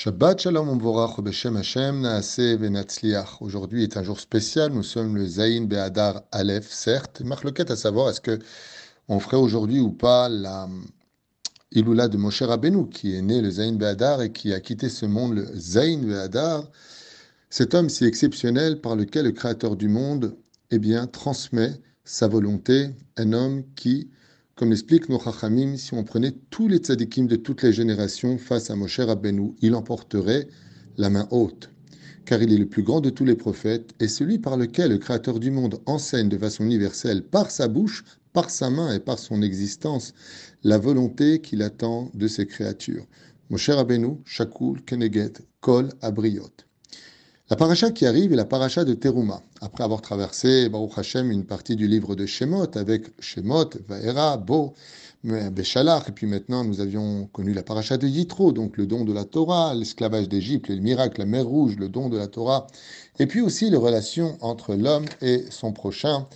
Shabbat Shalom Beshem Hashem. Aujourd'hui est un jour spécial. Nous sommes le Zayin Be'adar Aleph, certes. Marloquette à savoir est-ce que on ferait aujourd'hui ou pas la Iloula de Moshe Rabbeinu, qui est né le Zayin Be'adar et qui a quitté ce monde le Zayin Be'adar. Cet homme si exceptionnel par lequel le Créateur du monde, eh bien, transmet sa volonté. Un homme qui comme l'explique nos Chachamim, si on prenait tous les tzadikim de toutes les générations face à Moshe Rabbeinu, il emporterait la main haute. Car il est le plus grand de tous les prophètes et celui par lequel le Créateur du monde enseigne de façon universelle, par sa bouche, par sa main et par son existence, la volonté qu'il attend de ses créatures. Moshe Rabbeinu, Shakul, Keneget, Kol, Abriot. La paracha qui arrive est la paracha de Teruma. Après avoir traversé, Baruch Hashem, une partie du livre de Shemot, avec Shemot, Vaera, Bo, Beshalach, et puis maintenant nous avions connu la paracha de Yitro, donc le don de la Torah, l'esclavage d'Égypte, le miracle, la mer Rouge, le don de la Torah, et puis aussi les relations entre l'homme et son prochain.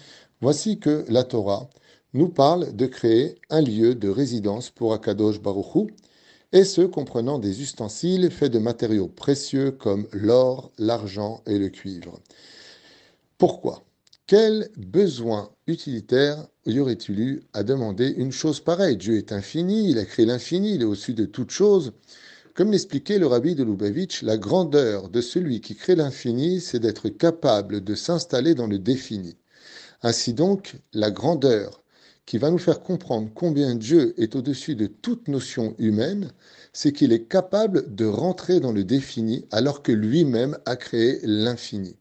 Voici que la Torah nous parle de créer un lieu de résidence pour Akadosh Baruch et ce comprenant des ustensiles faits de matériaux précieux comme l'or, l'argent et le cuivre. Pourquoi? Quel besoin utilitaire y aurait-il eu à demander une chose pareille? Dieu est infini, il a créé l'infini, il est au-dessus de toute chose. Comme l'expliquait le rabbi de Lubavitch, la grandeur de celui qui crée l'infini, c'est d'être capable de s'installer dans le défini. Ainsi donc, la grandeur qui va nous faire comprendre combien Dieu est au-dessus de toute notion humaine, c'est qu'il est capable de rentrer dans le défini alors que lui-même a créé l'infini.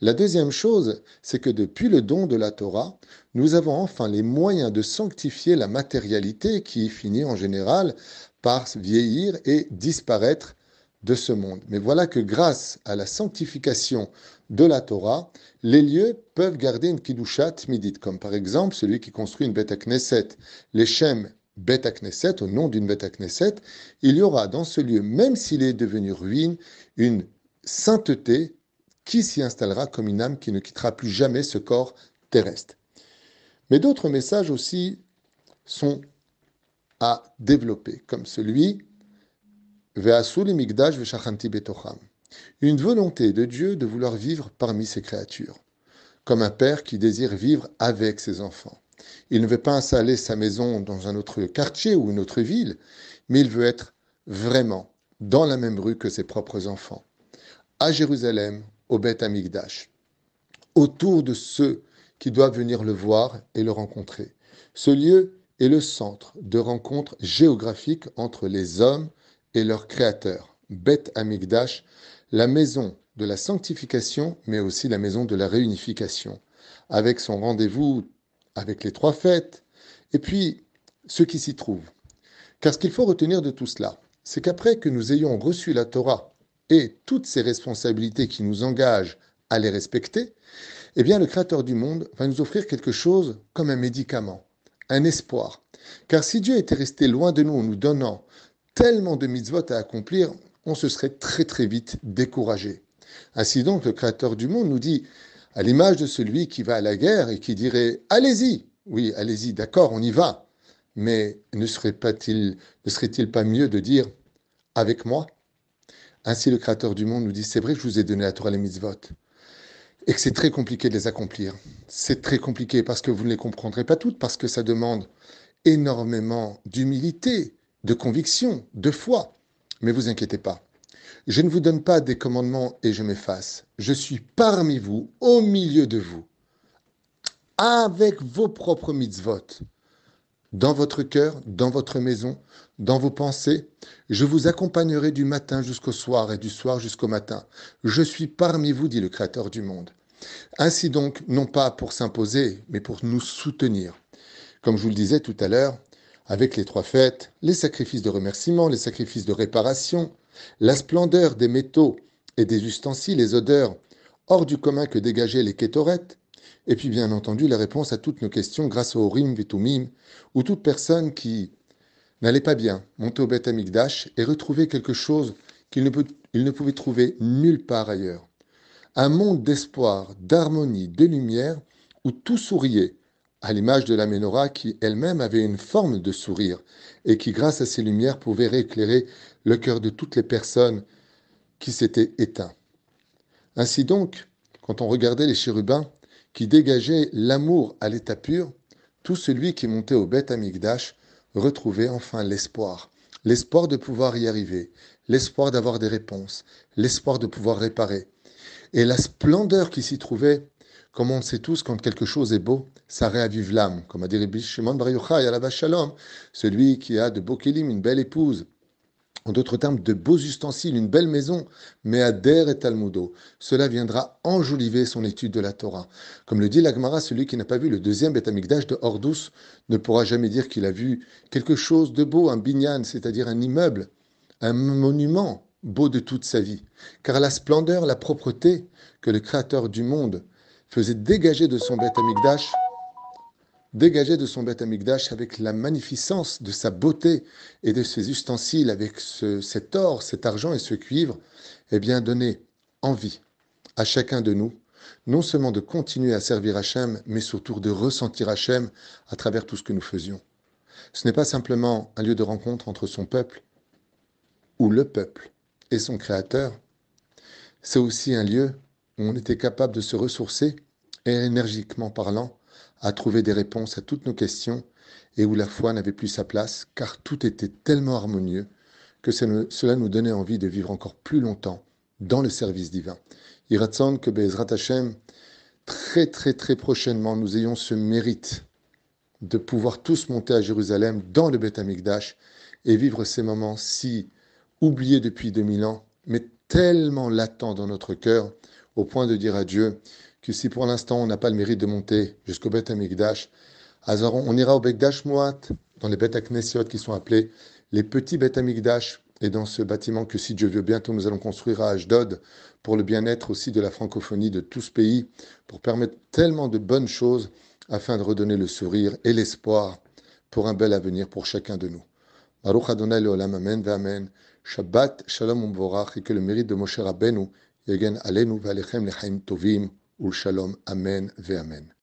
La deuxième chose, c'est que depuis le don de la Torah, nous avons enfin les moyens de sanctifier la matérialité qui finit en général par vieillir et disparaître de ce monde. Mais voilà que grâce à la sanctification de la Torah, les lieux peuvent garder une kiddushat midit, comme par exemple celui qui construit une bête Knesset. Les Shem bête Knesset, au nom d'une bête Knesset, il y aura dans ce lieu, même s'il est devenu ruine, une sainteté qui s'y installera comme une âme qui ne quittera plus jamais ce corps terrestre. Mais d'autres messages aussi sont à développer, comme celui une volonté de Dieu de vouloir vivre parmi ses créatures, comme un père qui désire vivre avec ses enfants. Il ne veut pas installer sa maison dans un autre quartier ou une autre ville, mais il veut être vraiment dans la même rue que ses propres enfants, à Jérusalem, au Beth Amigdash, autour de ceux qui doivent venir le voir et le rencontrer. Ce lieu est le centre de rencontre géographique entre les hommes et leur créateur, Beth Amigdash, la maison de la sanctification, mais aussi la maison de la réunification, avec son rendez-vous avec les trois fêtes, et puis ceux qui s'y trouvent. Car ce qu'il faut retenir de tout cela, c'est qu'après que nous ayons reçu la Torah et toutes ces responsabilités qui nous engagent à les respecter, eh bien le Créateur du monde va nous offrir quelque chose comme un médicament, un espoir. Car si Dieu était resté loin de nous en nous donnant tellement de mitzvot à accomplir, on se serait très très vite découragé. Ainsi donc, le Créateur du monde nous dit, à l'image de celui qui va à la guerre et qui dirait Allez-y Oui, allez-y, d'accord, on y va. Mais ne serait-il pas mieux de dire Avec moi? Ainsi, le Créateur du monde nous dit C'est vrai que je vous ai donné la Torah les mitzvot et que c'est très compliqué de les accomplir. C'est très compliqué parce que vous ne les comprendrez pas toutes, parce que ça demande énormément d'humilité, de conviction, de foi. Mais vous inquiétez pas. Je ne vous donne pas des commandements et je m'efface. Je suis parmi vous, au milieu de vous, avec vos propres mitzvot, dans votre cœur, dans votre maison, dans vos pensées. Je vous accompagnerai du matin jusqu'au soir et du soir jusqu'au matin. Je suis parmi vous, dit le Créateur du monde. Ainsi donc, non pas pour s'imposer, mais pour nous soutenir. Comme je vous le disais tout à l'heure, avec les trois fêtes, les sacrifices de remerciement, les sacrifices de réparation, la splendeur des métaux et des ustensiles, les odeurs hors du commun que dégageaient les kétorettes, et puis bien entendu la réponse à toutes nos questions grâce au Rim Vetumim, où toute personne qui n'allait pas bien montait au Beth Amikdash et retrouvait quelque chose qu'il ne, ne pouvait trouver nulle part ailleurs. Un monde d'espoir, d'harmonie, de lumière, où tout souriait, à l'image de la menorah qui elle-même avait une forme de sourire et qui, grâce à ses lumières, pouvait éclairer le cœur de toutes les personnes qui s'étaient éteintes. Ainsi donc, quand on regardait les chérubins qui dégageaient l'amour à l'état pur, tout celui qui montait au Beth Amigdash retrouvait enfin l'espoir, l'espoir de pouvoir y arriver, l'espoir d'avoir des réponses, l'espoir de pouvoir réparer. Et la splendeur qui s'y trouvait comme on sait tous, quand quelque chose est beau, ça réavive l'âme. Comme a dit Rabbi Shimon Bar Yochai à la Shalom, celui qui a de beaux kélim, une belle épouse, en d'autres termes, de beaux ustensiles, une belle maison, mais Ader et Talmudo. Cela viendra enjoliver son étude de la Torah. Comme le dit l'Agmara, celui qui n'a pas vu le deuxième Beth Amikdash de Hordous ne pourra jamais dire qu'il a vu quelque chose de beau, un binyan, c'est-à-dire un immeuble, un monument beau de toute sa vie. Car la splendeur, la propreté que le Créateur du monde faisait dégager de son bête amigdash, dégager de son bête amigdash avec la magnificence de sa beauté et de ses ustensiles, avec cet or, cet argent et ce cuivre, eh bien, donner envie à chacun de nous, non seulement de continuer à servir Hachem, mais surtout de ressentir Hachem à travers tout ce que nous faisions. Ce n'est pas simplement un lieu de rencontre entre son peuple, ou le peuple, et son Créateur, c'est aussi un lieu où on était capable de se ressourcer énergiquement parlant, à trouver des réponses à toutes nos questions et où la foi n'avait plus sa place, car tout était tellement harmonieux que cela nous donnait envie de vivre encore plus longtemps dans le service divin. Iratson que Bezrat Hashem, très très très prochainement, nous ayons ce mérite de pouvoir tous monter à Jérusalem dans le Beth Amikdash et vivre ces moments si oubliés depuis 2000 ans, mais tellement latents dans notre cœur, au point de dire à Dieu que si pour l'instant on n'a pas le mérite de monter jusqu'au Beth Amikdash, on ira au Bekdash Moat, dans les Beth Aknesiot qui sont appelés les petits Beth Amikdash, et dans ce bâtiment que si Dieu veut bientôt nous allons construire à Ashdod pour le bien-être aussi de la francophonie de tout ce pays, pour permettre tellement de bonnes choses afin de redonner le sourire et l'espoir pour un bel avenir pour chacun de nous. Baruch Adonai Amen, Shabbat, Shalom Umvorach, et que le mérite de Moshe Rabbeinu, Yegen Alenu, Valechem Lechaim Tovim ou shalom, amen, ve amen.